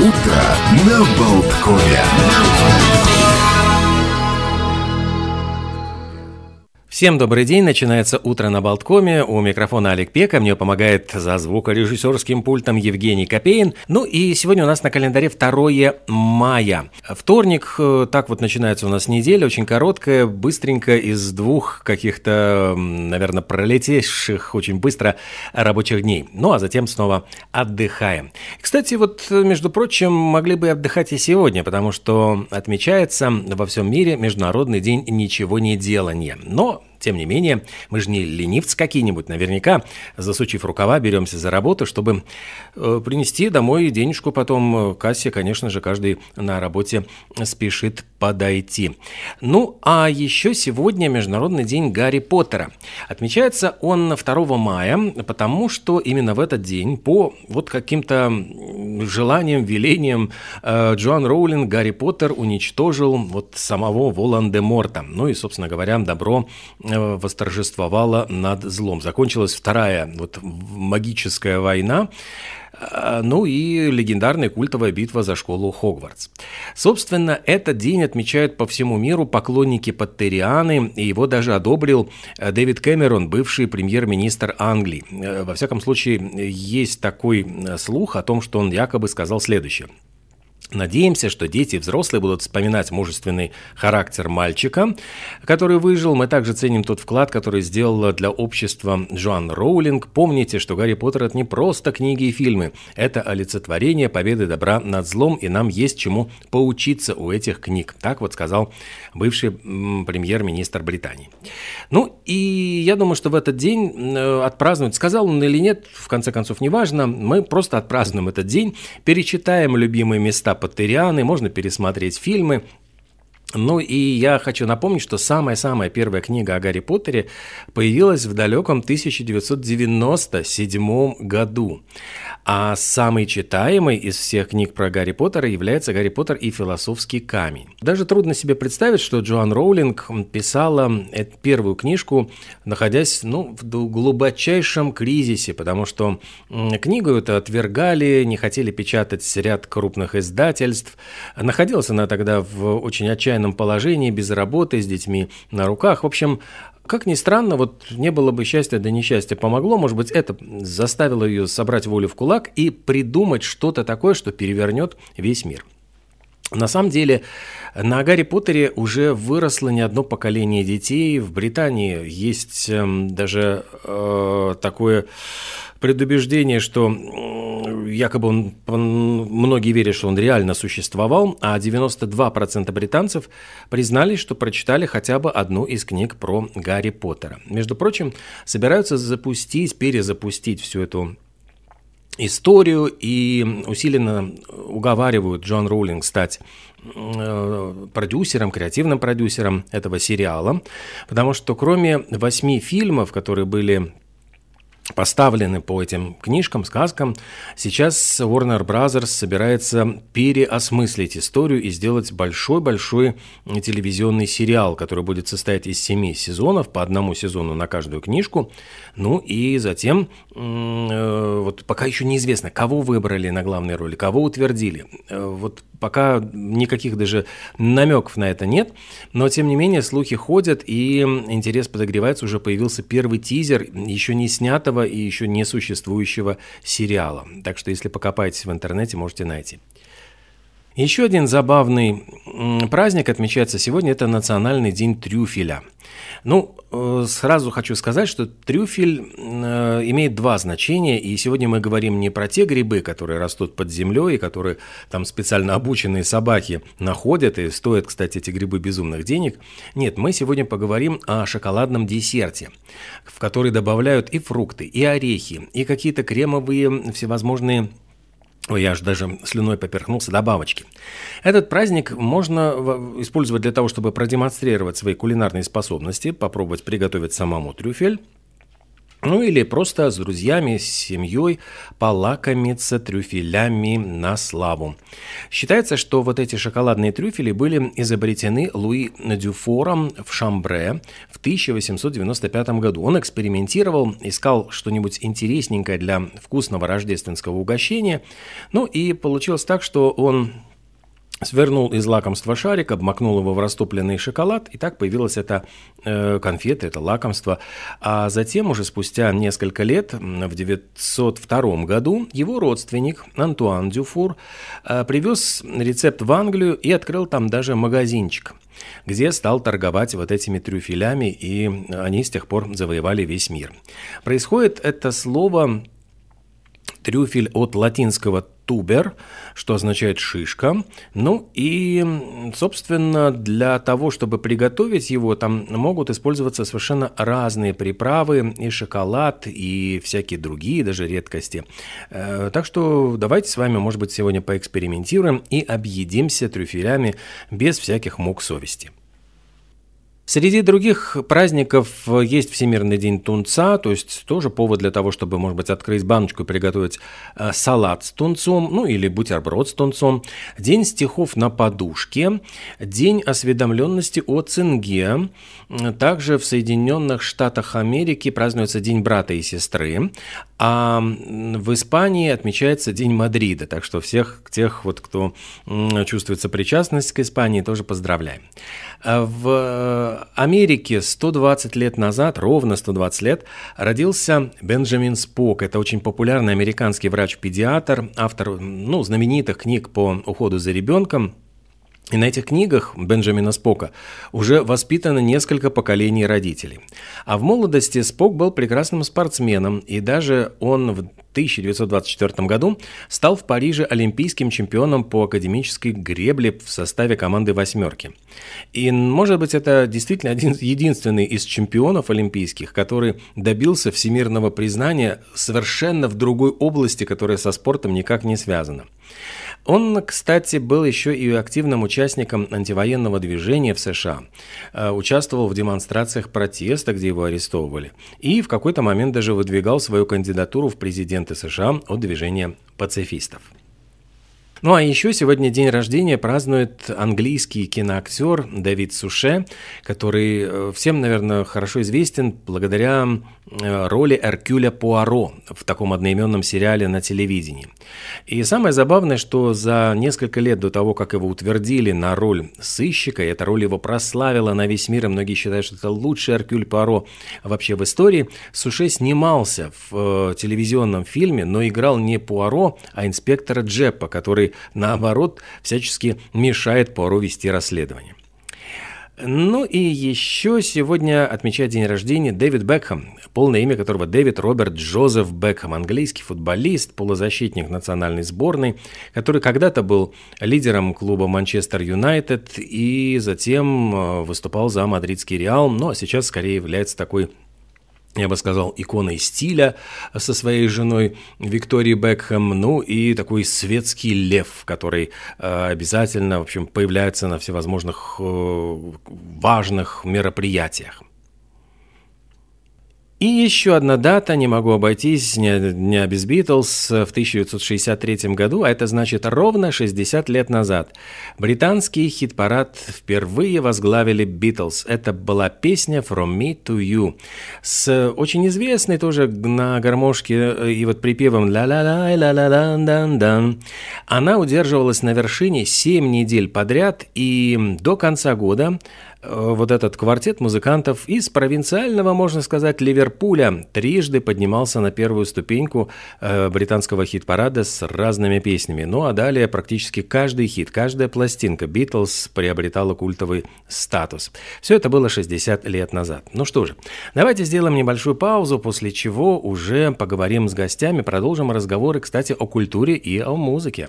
Утро на Болткове. Всем добрый день, начинается утро на Болткоме, у микрофона Олег Пека, мне помогает за звукорежиссерским пультом Евгений Копейн. Ну и сегодня у нас на календаре 2 мая. Вторник, э, так вот начинается у нас неделя, очень короткая, быстренько из двух каких-то, наверное, пролетевших очень быстро рабочих дней. Ну а затем снова отдыхаем. Кстати, вот, между прочим, могли бы отдыхать и сегодня, потому что отмечается во всем мире Международный день ничего не делания. Но тем не менее, мы же не ленивцы какие-нибудь. Наверняка, засучив рукава, беремся за работу, чтобы э, принести домой денежку потом кассе. Конечно же, каждый на работе спешит подойти. Ну, а еще сегодня Международный день Гарри Поттера. Отмечается он 2 мая, потому что именно в этот день по вот каким-то желаниям, велениям э, Джоан Роулинг Гарри Поттер уничтожил вот самого Волан-де-Морта. Ну и, собственно говоря, добро Э, восторжествовала над злом. Закончилась вторая вот магическая война, э, ну и легендарная культовая битва за школу Хогвартс. Собственно, этот день отмечают по всему миру поклонники Паттерианы, и его даже одобрил э, Дэвид Кэмерон, бывший премьер-министр Англии. Во всяком случае, есть такой слух о том, что он якобы сказал следующее – Надеемся, что дети и взрослые будут вспоминать мужественный характер мальчика, который выжил. Мы также ценим тот вклад, который сделала для общества Джоан Роулинг. Помните, что «Гарри Поттер» — это не просто книги и фильмы. Это олицетворение победы добра над злом, и нам есть чему поучиться у этих книг. Так вот сказал бывший премьер-министр Британии. Ну, и я думаю, что в этот день э, отпраздновать, сказал он или нет, в конце концов, неважно, мы просто отпразднуем этот день, перечитаем любимые места Поттерианы, можно пересмотреть фильмы, ну и я хочу напомнить, что самая-самая первая книга о Гарри Поттере появилась в далеком 1997 году. А самый читаемый из всех книг про Гарри Поттера является «Гарри Поттер и философский камень». Даже трудно себе представить, что Джоан Роулинг писала эту первую книжку, находясь ну, в глубочайшем кризисе, потому что книгу это отвергали, не хотели печатать ряд крупных издательств. Находилась она тогда в очень отчаянном положении, без работы, с детьми на руках. В общем, как ни странно, вот не было бы счастья, да несчастье помогло. Может быть, это заставило ее собрать волю в кулак и придумать что-то такое, что перевернет весь мир. На самом деле, на Гарри Поттере уже выросло не одно поколение детей. В Британии есть э, даже э, такое предубеждение, что якобы он, многие верят, что он реально существовал, а 92% британцев признались, что прочитали хотя бы одну из книг про Гарри Поттера. Между прочим, собираются запустить, перезапустить всю эту историю и усиленно уговаривают Джон Роулинг стать э, продюсером, креативным продюсером этого сериала, потому что кроме восьми фильмов, которые были поставлены по этим книжкам, сказкам. Сейчас Warner Brothers собирается переосмыслить историю и сделать большой-большой телевизионный сериал, который будет состоять из семи сезонов, по одному сезону на каждую книжку. Ну и затем, э, вот пока еще неизвестно, кого выбрали на главной роли, кого утвердили. Э, вот пока никаких даже намеков на это нет, но тем не менее слухи ходят и интерес подогревается. Уже появился первый тизер еще не снятого и еще не существующего сериала. Так что если покопаетесь в интернете, можете найти. Еще один забавный праздник отмечается сегодня, это Национальный день трюфеля. Ну, э, сразу хочу сказать, что трюфель э, имеет два значения, и сегодня мы говорим не про те грибы, которые растут под землей, и которые там специально обученные собаки находят, и стоят, кстати, эти грибы безумных денег. Нет, мы сегодня поговорим о шоколадном десерте, в который добавляют и фрукты, и орехи, и какие-то кремовые всевозможные Ой, я аж даже слюной поперхнулся, добавочки. Этот праздник можно использовать для того, чтобы продемонстрировать свои кулинарные способности, попробовать приготовить самому трюфель. Ну или просто с друзьями, с семьей полакомиться трюфелями на славу. Считается, что вот эти шоколадные трюфели были изобретены Луи Дюфором в Шамбре в 1895 году. Он экспериментировал, искал что-нибудь интересненькое для вкусного рождественского угощения. Ну и получилось так, что он свернул из лакомства шарик, обмакнул его в растопленный шоколад, и так появилась эта э, конфета, это лакомство. А затем, уже спустя несколько лет, в 902 году, его родственник Антуан Дюфур э, привез рецепт в Англию и открыл там даже магазинчик где стал торговать вот этими трюфелями, и они с тех пор завоевали весь мир. Происходит это слово трюфель от латинского тубер, что означает шишка. Ну и, собственно, для того, чтобы приготовить его, там могут использоваться совершенно разные приправы, и шоколад, и всякие другие даже редкости. Э, так что давайте с вами, может быть, сегодня поэкспериментируем и объедимся трюфелями без всяких мук совести. Среди других праздников есть Всемирный день тунца, то есть тоже повод для того, чтобы, может быть, открыть баночку и приготовить э, салат с тунцом, ну или бутерброд с тунцом. День стихов на подушке, день осведомленности о цинге. Также в Соединенных Штатах Америки празднуется День брата и сестры, а в Испании отмечается День Мадрида, так что всех тех, вот, кто чувствует сопричастность к Испании, тоже поздравляем. А в Америке 120 лет назад, ровно 120 лет, родился Бенджамин Спок. Это очень популярный американский врач-педиатр, автор ну, знаменитых книг по уходу за ребенком. И на этих книгах Бенджамина Спока уже воспитано несколько поколений родителей. А в молодости Спок был прекрасным спортсменом, и даже он в 1924 году стал в Париже олимпийским чемпионом по академической гребле в составе команды «восьмерки». И, может быть, это действительно один единственный из чемпионов олимпийских, который добился всемирного признания совершенно в другой области, которая со спортом никак не связана. Он, кстати, был еще и активным участником антивоенного движения в США, э, участвовал в демонстрациях протеста, где его арестовывали, и в какой-то момент даже выдвигал свою кандидатуру в президенты США от движения пацифистов. Ну а еще сегодня день рождения празднует английский киноактер Давид Суше, который э, всем, наверное, хорошо известен благодаря э, роли Эркюля Пуаро в таком одноименном сериале на телевидении. И самое забавное, что за несколько лет до того, как его утвердили на роль сыщика, и эта роль его прославила на весь мир, и многие считают, что это лучший Эркюль Пуаро вообще в истории, Суше снимался в э, телевизионном фильме, но играл не Пуаро, а инспектора Джеппа, который наоборот, всячески мешает Пуаро вести расследование. Ну и еще сегодня отмечает день рождения Дэвид Бекхэм, полное имя которого Дэвид Роберт Джозеф Бекхэм, английский футболист, полузащитник национальной сборной, который когда-то был лидером клуба Манчестер Юнайтед и затем э, выступал за мадридский Реал, но сейчас скорее является такой я бы сказал, иконой стиля со своей женой Викторией Бекхэм, ну и такой светский лев, который э, обязательно, в общем, появляется на всевозможных э, важных мероприятиях. И еще одна дата, не могу обойтись не, не без Битлз, в 1963 году, а это значит ровно 60 лет назад. Британский хит-парад впервые возглавили Битлз. Это была песня «From Me to You» с очень известной тоже на гармошке э, и вот припевом ла ла ла ла ла ла дан дан Она удерживалась на вершине 7 недель подряд, и до конца года вот этот квартет музыкантов из провинциального, можно сказать, Ливерпуля трижды поднимался на первую ступеньку э, британского хит-парада с разными песнями. Ну а далее практически каждый хит, каждая пластинка Битлз приобретала культовый статус. Все это было 60 лет назад. Ну что же, давайте сделаем небольшую паузу, после чего уже поговорим с гостями, продолжим разговоры, кстати, о культуре и о музыке.